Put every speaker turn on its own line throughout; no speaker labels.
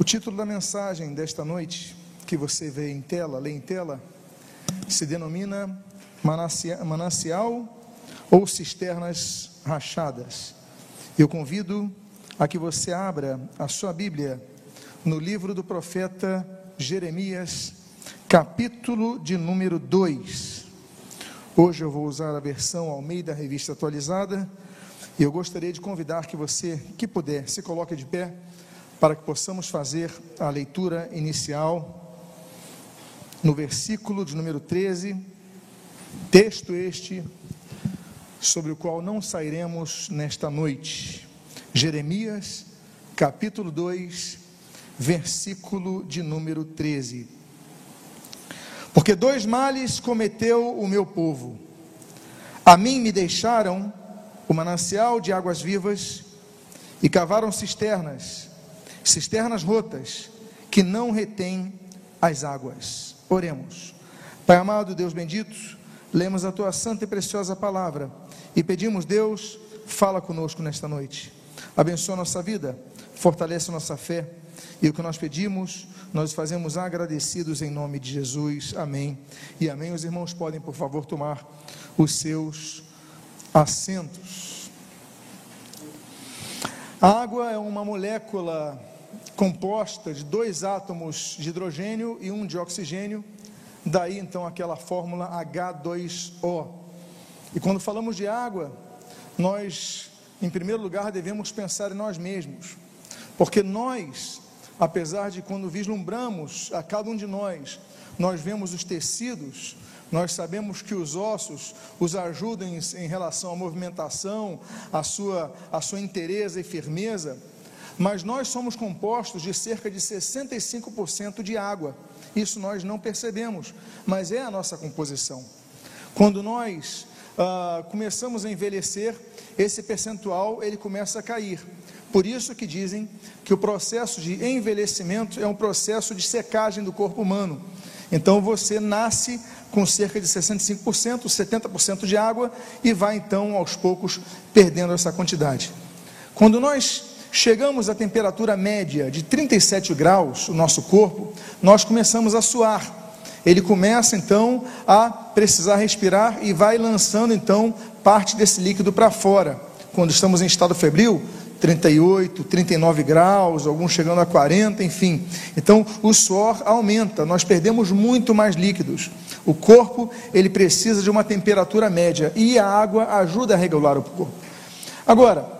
O título da mensagem desta noite, que você vê em tela, lê em tela, se denomina Manancial ou Cisternas Rachadas. Eu convido a que você abra a sua Bíblia no livro do profeta Jeremias, capítulo de número 2. Hoje eu vou usar a versão ao meio da revista atualizada e eu gostaria de convidar que você, que puder, se coloque de pé para que possamos fazer a leitura inicial no versículo de número 13, texto este sobre o qual não sairemos nesta noite. Jeremias, capítulo 2, versículo de número 13. Porque dois males cometeu o meu povo. A mim me deixaram o manancial de águas vivas e cavaram cisternas cisternas rotas que não retêm as águas. Oremos. Pai amado, Deus bendito, lemos a tua santa e preciosa palavra e pedimos, Deus, fala conosco nesta noite. Abençoa nossa vida, fortalece nossa fé e o que nós pedimos, nós fazemos agradecidos em nome de Jesus. Amém. E amém. Os irmãos podem, por favor, tomar os seus assentos. A água é uma molécula composta de dois átomos de hidrogênio e um de oxigênio, daí então aquela fórmula H2O. E quando falamos de água, nós, em primeiro lugar, devemos pensar em nós mesmos, porque nós, apesar de quando vislumbramos a cada um de nós, nós vemos os tecidos, nós sabemos que os ossos os ajudam em, em relação à movimentação, à sua, à sua inteireza e firmeza, mas nós somos compostos de cerca de 65% de água. Isso nós não percebemos, mas é a nossa composição. Quando nós ah, começamos a envelhecer, esse percentual ele começa a cair. Por isso que dizem que o processo de envelhecimento é um processo de secagem do corpo humano. Então você nasce com cerca de 65%, 70% de água e vai então aos poucos perdendo essa quantidade. Quando nós chegamos à temperatura média de 37 graus, o nosso corpo, nós começamos a suar. Ele começa então a precisar respirar e vai lançando então parte desse líquido para fora. Quando estamos em estado febril, 38, 39 graus, alguns chegando a 40, enfim. Então o suor aumenta, nós perdemos muito mais líquidos. O corpo, ele precisa de uma temperatura média e a água ajuda a regular o corpo. Agora,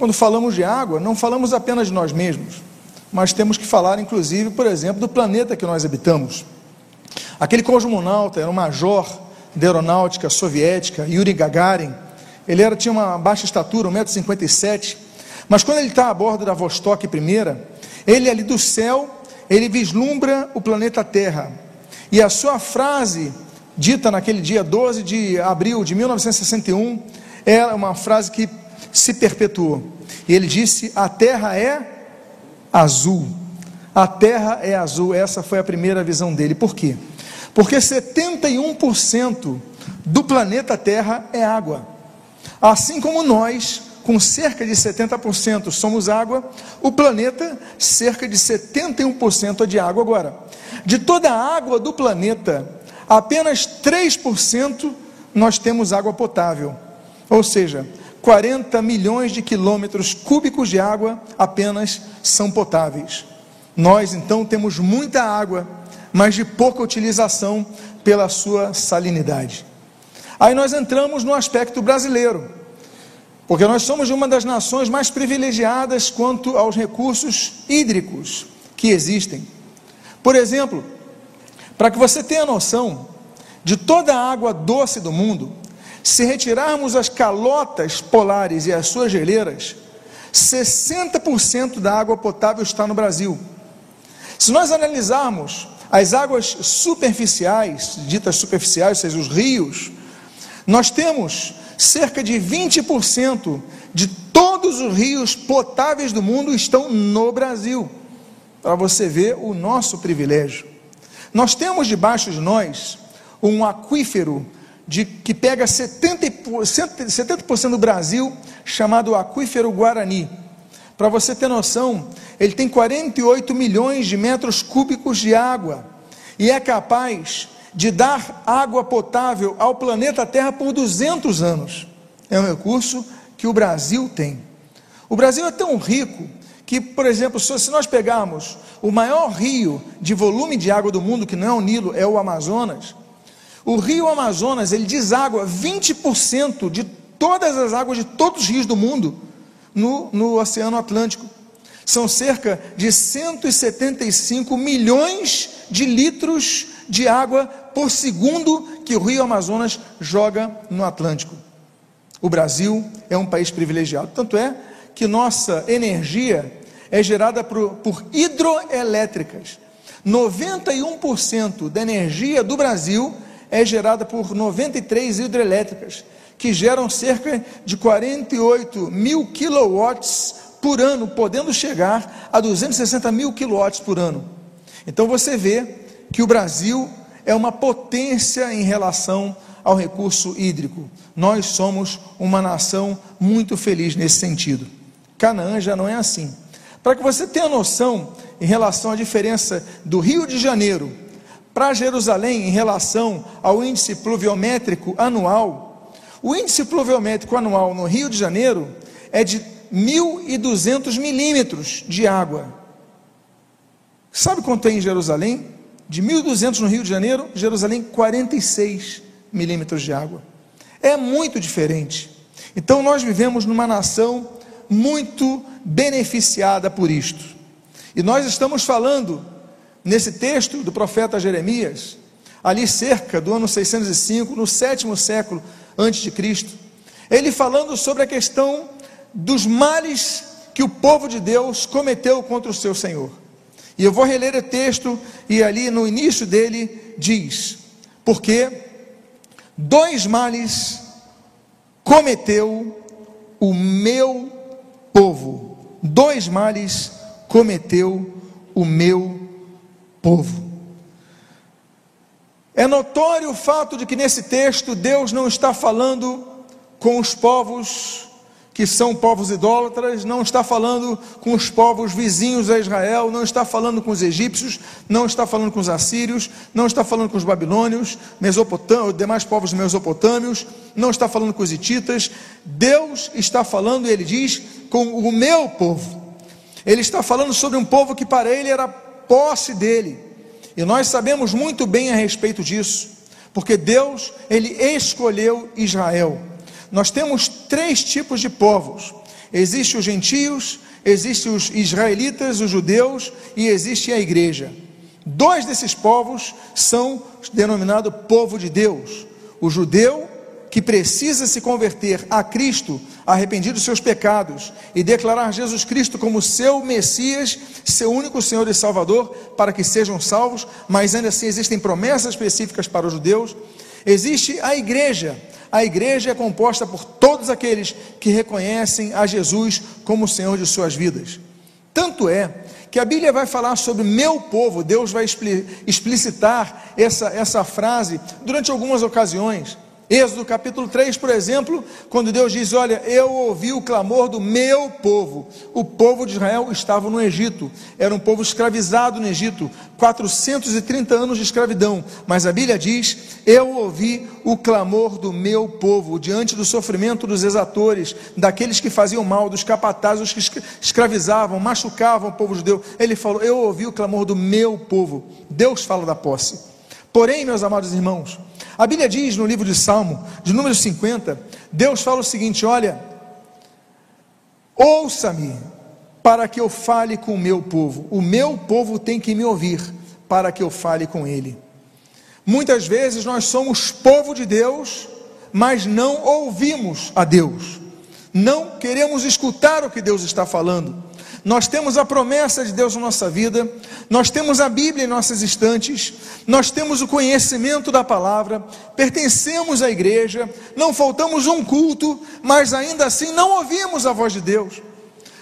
quando falamos de água, não falamos apenas de nós mesmos, mas temos que falar, inclusive, por exemplo, do planeta que nós habitamos. Aquele cosmonauta era um major da aeronáutica soviética, Yuri Gagarin. Ele era, tinha uma baixa estatura, 1,57m, mas quando ele está a bordo da Vostok I, ele ali do céu, ele vislumbra o planeta Terra. E a sua frase, dita naquele dia 12 de abril de 1961, é uma frase que se perpetuou. E ele disse: A terra é azul. A terra é azul. Essa foi a primeira visão dele. Por quê? Porque 71% do planeta Terra é água. Assim como nós, com cerca de 70% somos água, o planeta, cerca de 71% é de água. Agora, de toda a água do planeta, apenas 3% nós temos água potável. Ou seja, 40 milhões de quilômetros cúbicos de água apenas são potáveis. Nós então temos muita água, mas de pouca utilização pela sua salinidade. Aí nós entramos no aspecto brasileiro, porque nós somos uma das nações mais privilegiadas quanto aos recursos hídricos que existem. Por exemplo, para que você tenha noção de toda a água doce do mundo, se retirarmos as calotas polares e as suas geleiras, 60% da água potável está no Brasil. Se nós analisarmos as águas superficiais, ditas superficiais, ou seja, os rios, nós temos cerca de 20% de todos os rios potáveis do mundo estão no Brasil. Para você ver o nosso privilégio. Nós temos debaixo de nós um aquífero de que pega 70%, 70 do Brasil, chamado Aquífero Guarani. Para você ter noção, ele tem 48 milhões de metros cúbicos de água e é capaz de dar água potável ao planeta Terra por 200 anos. É um recurso que o Brasil tem. O Brasil é tão rico que, por exemplo, se nós pegarmos o maior rio de volume de água do mundo, que não é o Nilo, é o Amazonas, o rio Amazonas, ele deságua 20% de todas as águas de todos os rios do mundo no, no Oceano Atlântico. São cerca de 175 milhões de litros de água por segundo que o rio Amazonas joga no Atlântico. O Brasil é um país privilegiado. Tanto é que nossa energia é gerada por, por hidroelétricas. 91% da energia do Brasil é gerada por 93 hidrelétricas, que geram cerca de 48 mil quilowatts por ano, podendo chegar a 260 mil quilowatts por ano. Então você vê que o Brasil é uma potência em relação ao recurso hídrico. Nós somos uma nação muito feliz nesse sentido. Canaã já não é assim. Para que você tenha noção em relação à diferença do Rio de Janeiro para Jerusalém em relação ao índice pluviométrico anual, o índice pluviométrico anual no Rio de Janeiro é de 1.200 milímetros de água. Sabe quanto é em Jerusalém? De 1.200 no Rio de Janeiro, Jerusalém 46 milímetros de água. É muito diferente. Então nós vivemos numa nação muito beneficiada por isto. E nós estamos falando nesse texto do profeta Jeremias, ali cerca do ano 605, no sétimo século antes de Cristo, ele falando sobre a questão dos males que o povo de Deus cometeu contra o seu Senhor. E eu vou reler o texto e ali no início dele diz: porque dois males cometeu o meu povo, dois males cometeu o meu povo. É notório o fato de que nesse texto Deus não está falando com os povos que são povos idólatras, não está falando com os povos vizinhos a Israel, não está falando com os egípcios, não está falando com os assírios, não está falando com os babilônios, mesopotâmios, demais povos mesopotâmios, não está falando com os hititas. Deus está falando, ele diz, com o meu povo. Ele está falando sobre um povo que para ele era posse dele. E nós sabemos muito bem a respeito disso, porque Deus, ele escolheu Israel. Nós temos três tipos de povos: existem os gentios, existem os israelitas, os judeus e existe a igreja. Dois desses povos são denominados povo de Deus: o judeu que precisa se converter a Cristo, arrependido dos seus pecados e declarar Jesus Cristo como seu Messias, seu único Senhor e Salvador, para que sejam salvos, mas ainda assim existem promessas específicas para os judeus. Existe a igreja. A igreja é composta por todos aqueles que reconhecem a Jesus como o Senhor de suas vidas. Tanto é que a Bíblia vai falar sobre meu povo, Deus vai explicitar essa, essa frase durante algumas ocasiões. Êxodo capítulo 3, por exemplo, quando Deus diz: Olha, eu ouvi o clamor do meu povo. O povo de Israel estava no Egito, era um povo escravizado no Egito, 430 anos de escravidão. Mas a Bíblia diz: Eu ouvi o clamor do meu povo, diante do sofrimento dos exatores, daqueles que faziam mal, dos capatazes, os que escravizavam, machucavam o povo judeu. Ele falou: Eu ouvi o clamor do meu povo. Deus fala da posse. Porém, meus amados irmãos, a Bíblia diz no livro de Salmo, de número 50, Deus fala o seguinte: olha, ouça-me para que eu fale com o meu povo. O meu povo tem que me ouvir para que eu fale com ele. Muitas vezes nós somos povo de Deus, mas não ouvimos a Deus. Não queremos escutar o que Deus está falando. Nós temos a promessa de Deus na nossa vida, nós temos a Bíblia em nossas estantes, nós temos o conhecimento da palavra, pertencemos à igreja, não faltamos um culto, mas ainda assim não ouvimos a voz de Deus.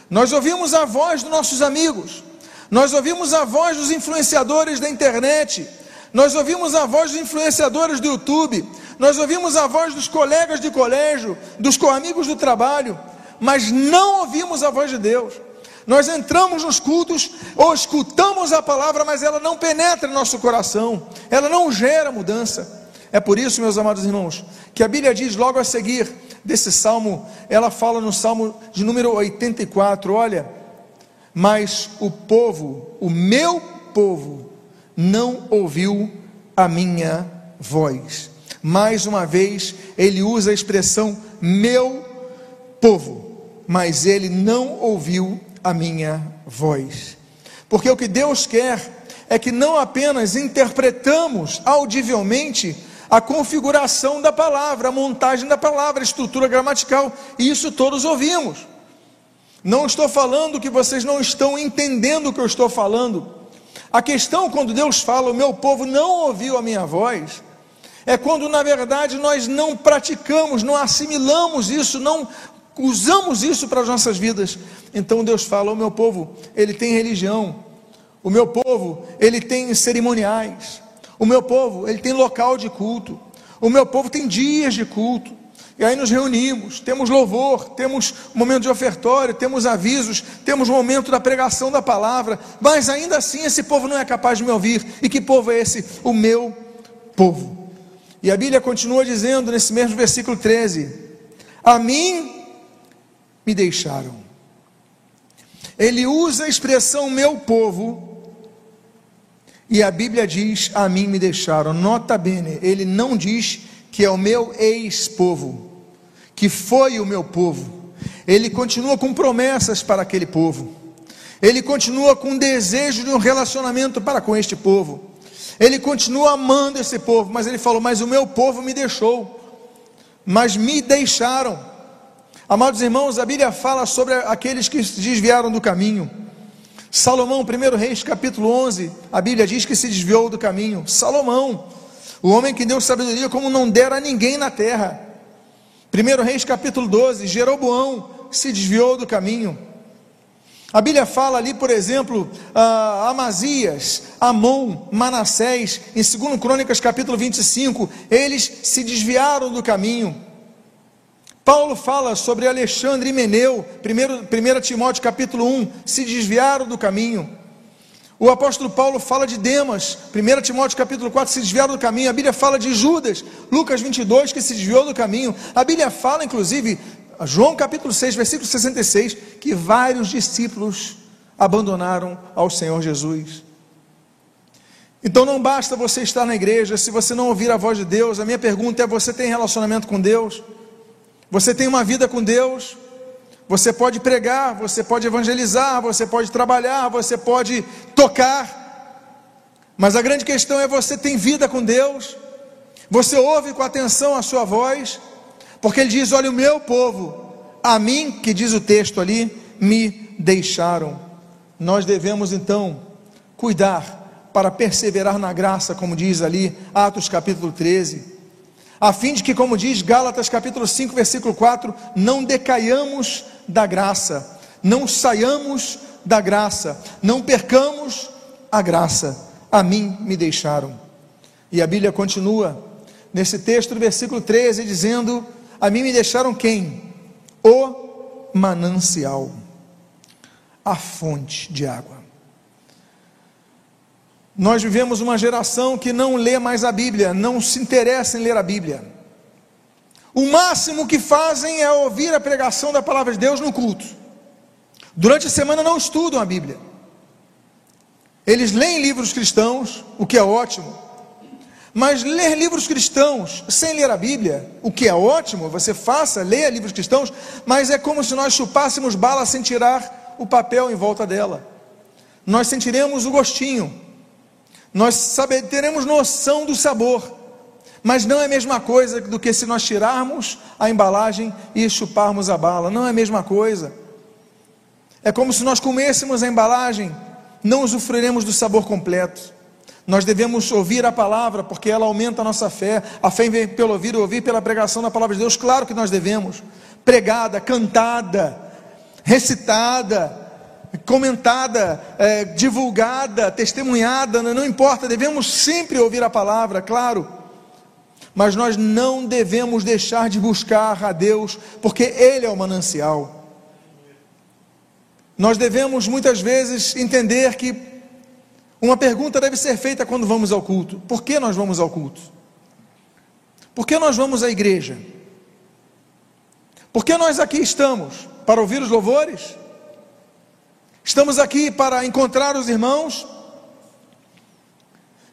Nós ouvimos a voz dos nossos amigos, nós ouvimos a voz dos influenciadores da internet, nós ouvimos a voz dos influenciadores do YouTube, nós ouvimos a voz dos colegas de colégio, dos amigos do trabalho, mas não ouvimos a voz de Deus. Nós entramos nos cultos ou escutamos a palavra, mas ela não penetra em nosso coração, ela não gera mudança. É por isso, meus amados irmãos, que a Bíblia diz logo a seguir desse salmo, ela fala no salmo de número 84, olha, mas o povo, o meu povo, não ouviu a minha voz. Mais uma vez, ele usa a expressão meu povo, mas ele não ouviu a minha voz. Porque o que Deus quer é que não apenas interpretamos audivelmente a configuração da palavra, a montagem da palavra, a estrutura gramatical, e isso todos ouvimos. Não estou falando que vocês não estão entendendo o que eu estou falando. A questão quando Deus fala, o meu povo não ouviu a minha voz, é quando na verdade nós não praticamos, não assimilamos isso, não usamos isso para as nossas vidas. Então Deus fala: o meu povo, ele tem religião. O meu povo, ele tem cerimoniais. O meu povo, ele tem local de culto. O meu povo tem dias de culto. E aí nos reunimos, temos louvor, temos momento de ofertório, temos avisos, temos momento da pregação da palavra, mas ainda assim esse povo não é capaz de me ouvir. E que povo é esse? O meu povo. E a Bíblia continua dizendo nesse mesmo versículo 13: A mim me deixaram. Ele usa a expressão meu povo, e a Bíblia diz: A mim me deixaram. Nota bene, ele não diz que é o meu ex-povo, que foi o meu povo. Ele continua com promessas para aquele povo. Ele continua com desejo de um relacionamento para com este povo. Ele continua amando esse povo, mas ele falou: Mas o meu povo me deixou, mas me deixaram. Amados irmãos, a Bíblia fala sobre aqueles que se desviaram do caminho. Salomão, 1 Reis, capítulo 11, a Bíblia diz que se desviou do caminho. Salomão, o homem que deu sabedoria como não dera a ninguém na terra. 1 Reis, capítulo 12, Jeroboão se desviou do caminho. A Bíblia fala ali, por exemplo, uh, Amazias, Amon, Manassés, em 2 Crônicas, capítulo 25, eles se desviaram do caminho. Paulo fala sobre Alexandre e Meneu, 1 Timóteo capítulo 1, se desviaram do caminho. O apóstolo Paulo fala de Demas, 1 Timóteo capítulo 4, se desviaram do caminho. A Bíblia fala de Judas, Lucas 22, que se desviou do caminho. A Bíblia fala, inclusive, João capítulo 6, versículo 66, que vários discípulos abandonaram ao Senhor Jesus. Então não basta você estar na igreja, se você não ouvir a voz de Deus, a minha pergunta é: você tem relacionamento com Deus? Você tem uma vida com Deus, você pode pregar, você pode evangelizar, você pode trabalhar, você pode tocar, mas a grande questão é: você tem vida com Deus, você ouve com atenção a sua voz, porque Ele diz: Olha, o meu povo, a mim, que diz o texto ali, me deixaram. Nós devemos então cuidar para perseverar na graça, como diz ali, Atos capítulo 13 a fim de que, como diz Gálatas capítulo 5, versículo 4, não decaiamos da graça, não saiamos da graça, não percamos a graça. A mim me deixaram. E a Bíblia continua nesse texto do versículo 13 dizendo: A mim me deixaram quem? O manancial, a fonte de água. Nós vivemos uma geração que não lê mais a Bíblia, não se interessa em ler a Bíblia. O máximo que fazem é ouvir a pregação da palavra de Deus no culto. Durante a semana não estudam a Bíblia. Eles leem livros cristãos, o que é ótimo. Mas ler livros cristãos sem ler a Bíblia, o que é ótimo, você faça, leia livros cristãos, mas é como se nós chupássemos bala sem tirar o papel em volta dela. Nós sentiremos o gostinho, nós saber, teremos noção do sabor, mas não é a mesma coisa do que se nós tirarmos a embalagem e chuparmos a bala, não é a mesma coisa. É como se nós comêssemos a embalagem, não usufruiremos do sabor completo. Nós devemos ouvir a palavra, porque ela aumenta a nossa fé. A fé vem pelo ouvir, ouvir pela pregação da palavra de Deus. Claro que nós devemos. Pregada, cantada, recitada, comentada, é, divulgada, testemunhada, não importa, devemos sempre ouvir a palavra, claro, mas nós não devemos deixar de buscar a Deus, porque Ele é o manancial. nós devemos muitas vezes entender que uma pergunta deve ser feita quando vamos ao culto: por que nós vamos ao culto? Por que nós vamos à igreja? Por que nós aqui estamos? Para ouvir os louvores? Estamos aqui para encontrar os irmãos?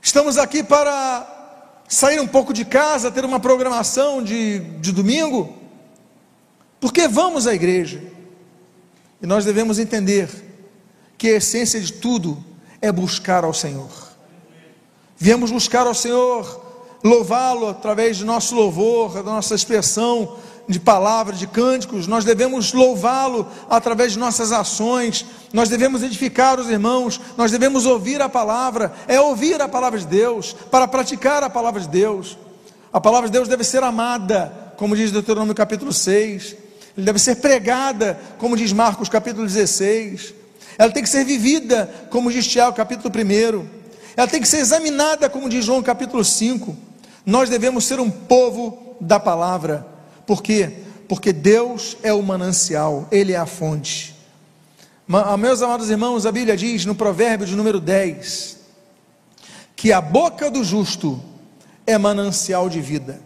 Estamos aqui para sair um pouco de casa, ter uma programação de, de domingo? Por que vamos à igreja? E nós devemos entender que a essência de tudo é buscar ao Senhor. Viemos buscar ao Senhor, louvá-lo através de nosso louvor, da nossa expressão de palavras, de cânticos, nós devemos louvá-lo através de nossas ações, nós devemos edificar os irmãos, nós devemos ouvir a palavra, é ouvir a palavra de Deus, para praticar a palavra de Deus. A palavra de Deus deve ser amada, como diz Deuteronômio capítulo 6, ele deve ser pregada, como diz Marcos capítulo 16, ela tem que ser vivida, como diz Tiago capítulo 1, ela tem que ser examinada, como diz João capítulo 5. Nós devemos ser um povo da palavra, por quê? Porque Deus é o manancial, Ele é a fonte. Ah, meus amados irmãos, a Bíblia diz no provérbio de número 10, que a boca do justo é manancial de vida.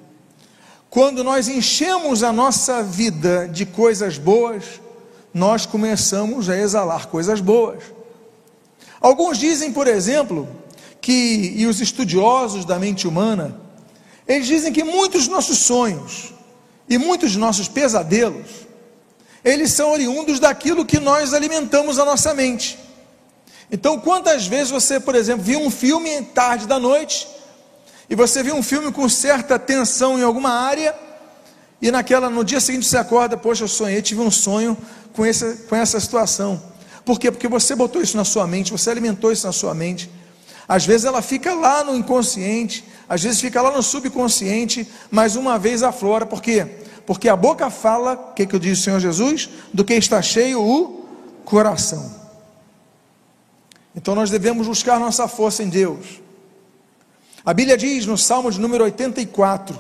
Quando nós enchemos a nossa vida de coisas boas, nós começamos a exalar coisas boas. Alguns dizem, por exemplo, que, e os estudiosos da mente humana, eles dizem que muitos nossos sonhos e muitos dos nossos pesadelos, eles são oriundos daquilo que nós alimentamos a nossa mente. Então, quantas vezes você, por exemplo, viu um filme tarde da noite e você viu um filme com certa tensão em alguma área, e naquela, no dia seguinte você acorda, poxa, eu sonhei, tive um sonho com essa, com essa situação. Por quê? Porque você botou isso na sua mente, você alimentou isso na sua mente. Às vezes ela fica lá no inconsciente, às vezes fica lá no subconsciente, mas uma vez aflora, por quê? Porque a boca fala, o que, que eu disse o Senhor Jesus? Do que está cheio o coração. Então nós devemos buscar nossa força em Deus. A Bíblia diz no Salmo de número 84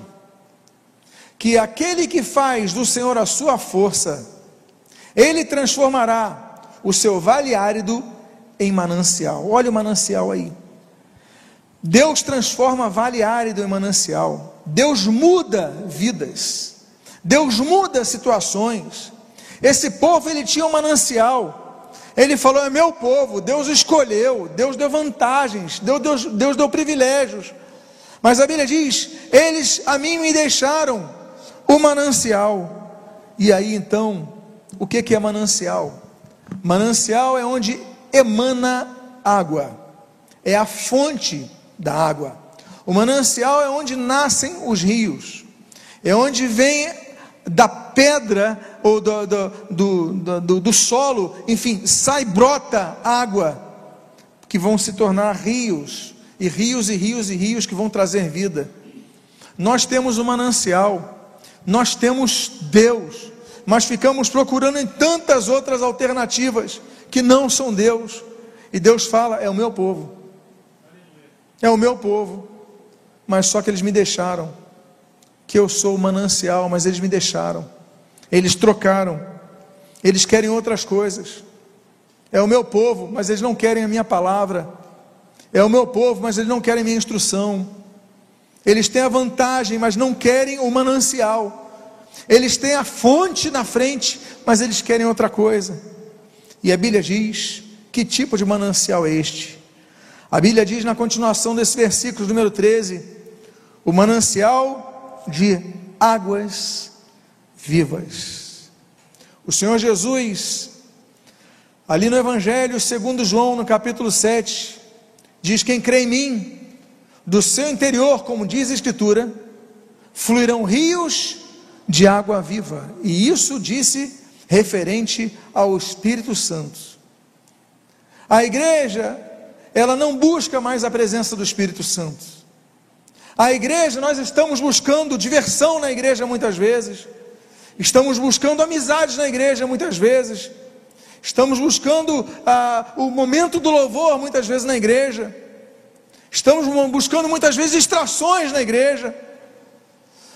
que aquele que faz do Senhor a sua força, ele transformará o seu vale árido em manancial. Olha o manancial aí. Deus transforma vale árido em manancial. Deus muda vidas. Deus muda situações. Esse povo ele tinha um manancial. Ele falou: é meu povo, Deus escolheu, Deus deu vantagens, Deus, Deus, Deus deu privilégios. Mas a Bíblia diz: eles a mim me deixaram o manancial. E aí então, o que, que é manancial? Manancial é onde emana água, é a fonte da água. O manancial é onde nascem os rios, é onde vem da pedra ou do, do, do, do, solo, enfim, sai, brota água, que vão se tornar rios, e rios e rios e rios que vão trazer vida. Nós temos um manancial, nós temos Deus, mas ficamos procurando em tantas outras alternativas que não são Deus, e Deus fala: é o meu povo, é o meu povo, mas só que eles me deixaram que eu sou o manancial, mas eles me deixaram. Eles trocaram. Eles querem outras coisas. É o meu povo, mas eles não querem a minha palavra. É o meu povo, mas eles não querem a minha instrução. Eles têm a vantagem, mas não querem o manancial. Eles têm a fonte na frente, mas eles querem outra coisa. E a Bíblia diz: que tipo de manancial é este? A Bíblia diz na continuação desse versículo, número 13: o manancial de águas vivas. O Senhor Jesus, ali no Evangelho segundo João, no capítulo 7, diz: Quem crê em mim, do seu interior, como diz a Escritura, fluirão rios de água viva. E isso disse referente ao Espírito Santo. A igreja, ela não busca mais a presença do Espírito Santo. A igreja, nós estamos buscando diversão na igreja muitas vezes, estamos buscando amizades na igreja muitas vezes, estamos buscando ah, o momento do louvor muitas vezes na igreja, estamos buscando muitas vezes distrações na igreja.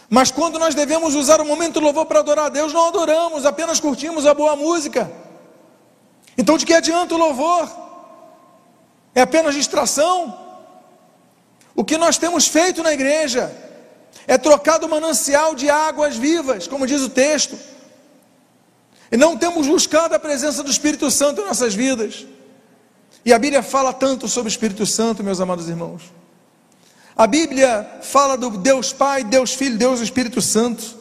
Mas quando nós devemos usar o momento do louvor para adorar a Deus, não adoramos, apenas curtimos a boa música. Então, de que adianta o louvor? É apenas distração? O que nós temos feito na igreja é trocado o manancial de águas vivas, como diz o texto, e não temos buscado a presença do Espírito Santo em nossas vidas. E a Bíblia fala tanto sobre o Espírito Santo, meus amados irmãos. A Bíblia fala do Deus Pai, Deus Filho, Deus Espírito Santo.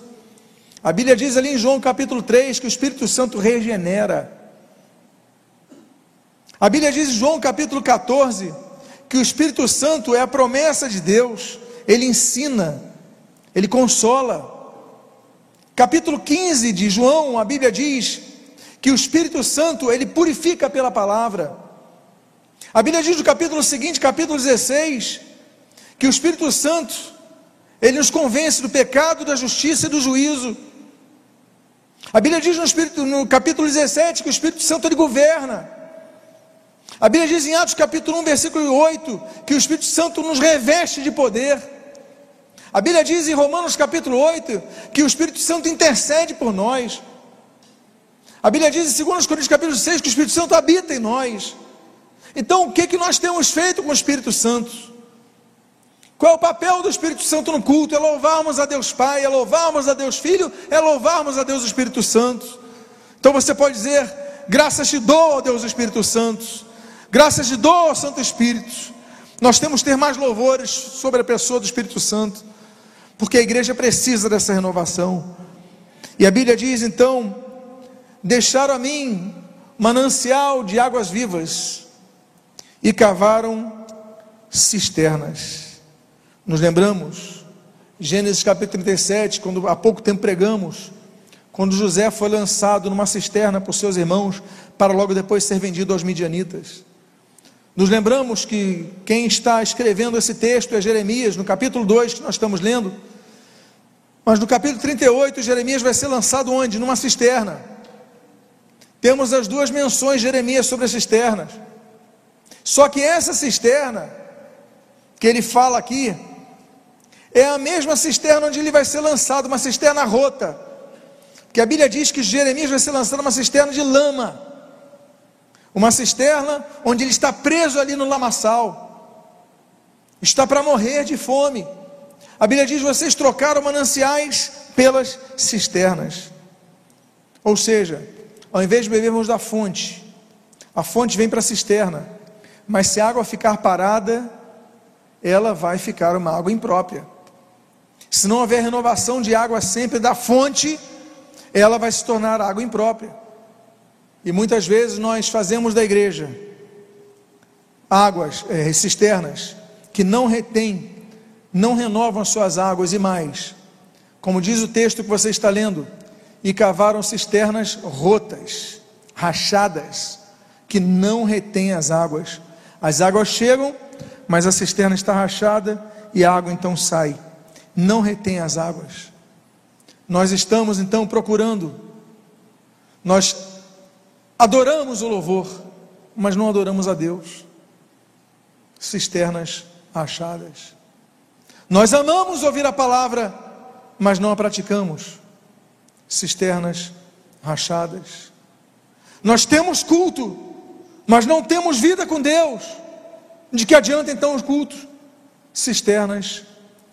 A Bíblia diz ali em João capítulo 3 que o Espírito Santo regenera. A Bíblia diz em João capítulo 14 que o Espírito Santo é a promessa de Deus, ele ensina, ele consola. Capítulo 15 de João, a Bíblia diz que o Espírito Santo ele purifica pela palavra. A Bíblia diz no capítulo seguinte, capítulo 16, que o Espírito Santo, ele nos convence do pecado, da justiça e do juízo. A Bíblia diz no, Espírito, no capítulo 17 que o Espírito Santo ele governa. A Bíblia diz em Atos capítulo 1, versículo 8, que o Espírito Santo nos reveste de poder. A Bíblia diz em Romanos capítulo 8 que o Espírito Santo intercede por nós. A Bíblia diz em 2 Coríntios capítulo 6 que o Espírito Santo habita em nós. Então, o que, que nós temos feito com o Espírito Santo? Qual é o papel do Espírito Santo no culto? É louvarmos a Deus Pai, é louvarmos a Deus Filho, é louvarmos a Deus Espírito Santo. Então você pode dizer: graças te dou, ó Deus Espírito Santo, graças te dou, ó Santo Espírito. Nós temos que ter mais louvores sobre a pessoa do Espírito Santo, porque a igreja precisa dessa renovação. E a Bíblia diz então: deixaram a mim manancial de águas vivas e cavaram cisternas. Nos lembramos, Gênesis capítulo 37, quando há pouco tempo pregamos, quando José foi lançado numa cisterna por seus irmãos, para logo depois ser vendido aos midianitas. Nos lembramos que quem está escrevendo esse texto é Jeremias, no capítulo 2 que nós estamos lendo. Mas no capítulo 38, Jeremias vai ser lançado onde? Numa cisterna. Temos as duas menções de Jeremias sobre as cisternas. Só que essa cisterna, que ele fala aqui, é a mesma cisterna onde ele vai ser lançado, uma cisterna rota. Que a Bíblia diz que Jeremias vai ser lançado uma cisterna de lama. Uma cisterna onde ele está preso ali no lamaçal. Está para morrer de fome. A Bíblia diz: vocês trocaram mananciais pelas cisternas. Ou seja, ao invés de bebermos da fonte, a fonte vem para a cisterna. Mas se a água ficar parada, ela vai ficar uma água imprópria. Se não houver renovação de água sempre da fonte, ela vai se tornar água imprópria. E muitas vezes nós fazemos da igreja águas, é, cisternas, que não retêm, não renovam suas águas e mais. Como diz o texto que você está lendo, e cavaram cisternas rotas, rachadas, que não retêm as águas as águas chegam, mas a cisterna está rachada e a água então sai. Não retém as águas. Nós estamos então procurando, nós adoramos o louvor, mas não adoramos a Deus. Cisternas rachadas. Nós amamos ouvir a palavra, mas não a praticamos. Cisternas rachadas. Nós temos culto, mas não temos vida com Deus, de que adianta então os cultos? Cisternas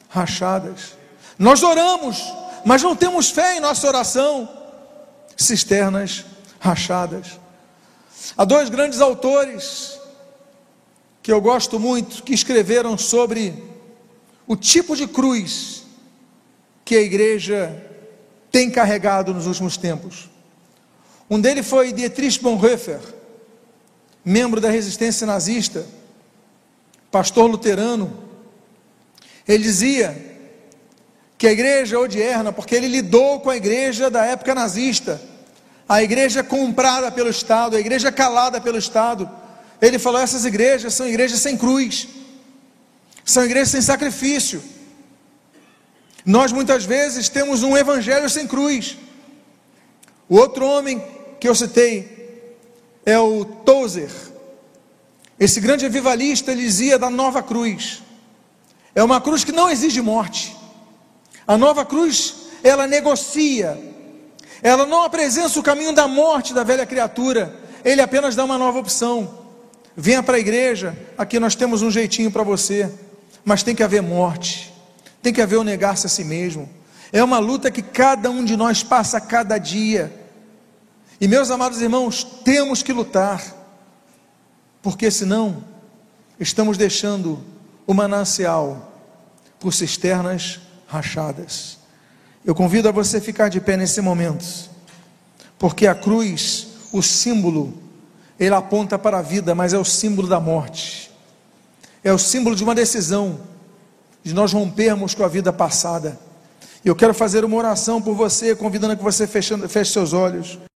rachadas. Nós oramos, mas não temos fé em nossa oração. Cisternas rachadas. Há dois grandes autores que eu gosto muito que escreveram sobre o tipo de cruz que a igreja tem carregado nos últimos tempos. Um deles foi Dietrich Bonhoeffer membro da resistência nazista, pastor luterano, ele dizia que a igreja odierna, porque ele lidou com a igreja da época nazista, a igreja comprada pelo Estado, a igreja calada pelo Estado. Ele falou: essas igrejas são igrejas sem cruz, são igrejas sem sacrifício. Nós muitas vezes temos um evangelho sem cruz. O outro homem que eu citei, é o Tozer. Esse grande avivalista ele dizia da nova cruz. É uma cruz que não exige morte. A nova cruz, ela negocia. Ela não apresenta o caminho da morte da velha criatura. ele apenas dá uma nova opção. Venha para a igreja, aqui nós temos um jeitinho para você, mas tem que haver morte, tem que haver o negar-se a si mesmo. É uma luta que cada um de nós passa a cada dia. E meus amados irmãos, temos que lutar, porque senão estamos deixando o manancial por cisternas rachadas. Eu convido a você ficar de pé nesse momento, porque a cruz, o símbolo, ele aponta para a vida, mas é o símbolo da morte, é o símbolo de uma decisão, de nós rompermos com a vida passada. Eu quero fazer uma oração por você, convidando a que você feche, feche seus olhos.